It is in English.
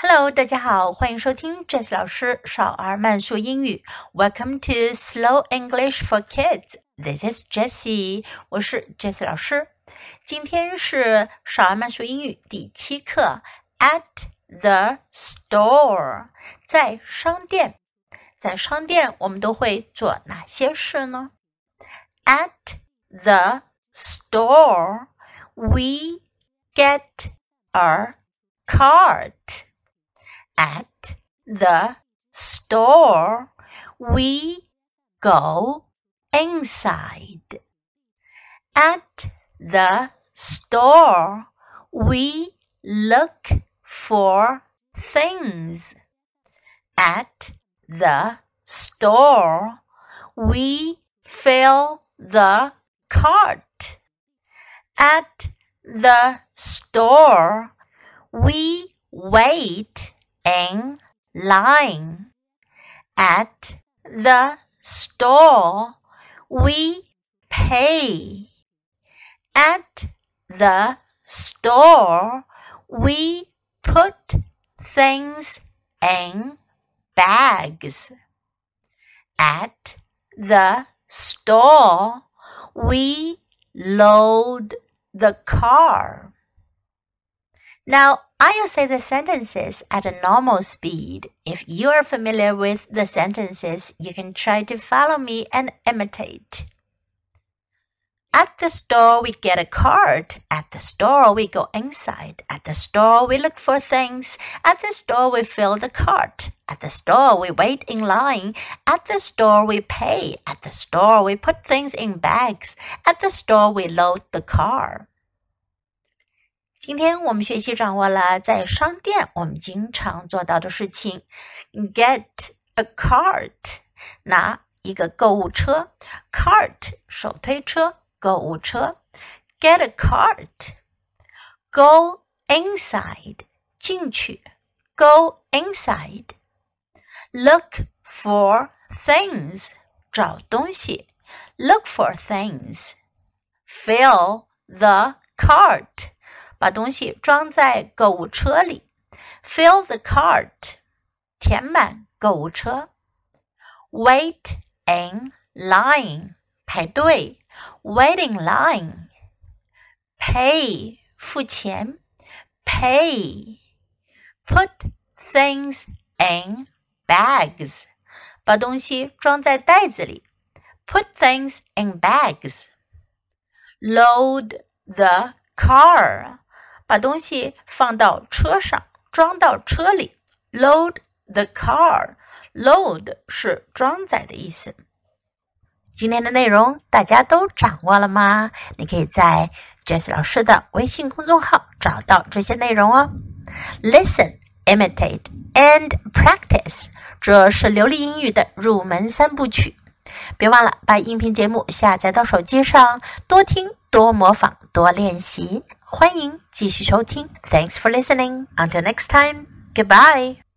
Hello，大家好，欢迎收听 Jess 老师少儿慢速英语。Welcome to Slow English for Kids. This is Jessie，我是 Jess 老师。今天是少儿慢速英语第七课。At the store，在商店，在商店我们都会做哪些事呢？At the store, we get a cart at the store, we go inside. At the store, we look for things. At the store, we fill the cart. At the store, we wait in line. At the store, we pay. At the store, we put things in bags. At the store, we load the car. Now, I'll say the sentences at a normal speed. If you are familiar with the sentences, you can try to follow me and imitate. At the store, we get a card. At the store, we go inside. At the store, we look for things. At the store, we fill the cart. At the store, we wait in line. At the store, we pay. At the store, we put things in bags. At the store, we load the car. 今天我们学习掌握了在商店我们经常做到的事情：get a cart，拿一个购物车；cart 手推车，购物车；get a cart，go inside 进去；go inside，look for things 找东西；look for things，fill the cart。把东西装在购物车里，fill the cart，填满购物车。Wait in line，排队，wait in line。Pay，付钱，pay。Put things in bags，把东西装在袋子里，put things in bags。Load the car。 把东西放到车上，装到车里。Load the car. Load 是装载的意思。今天的内容大家都掌握了吗？你可以在 Jess 老师的微信公众号找到这些内容哦。Listen, imitate and practice，这是流利英语的入门三部曲。别忘了把音频节目下载到手机上，多听、多模仿、多练习。欢迎继续收听。Thanks for listening. Until next time. Goodbye.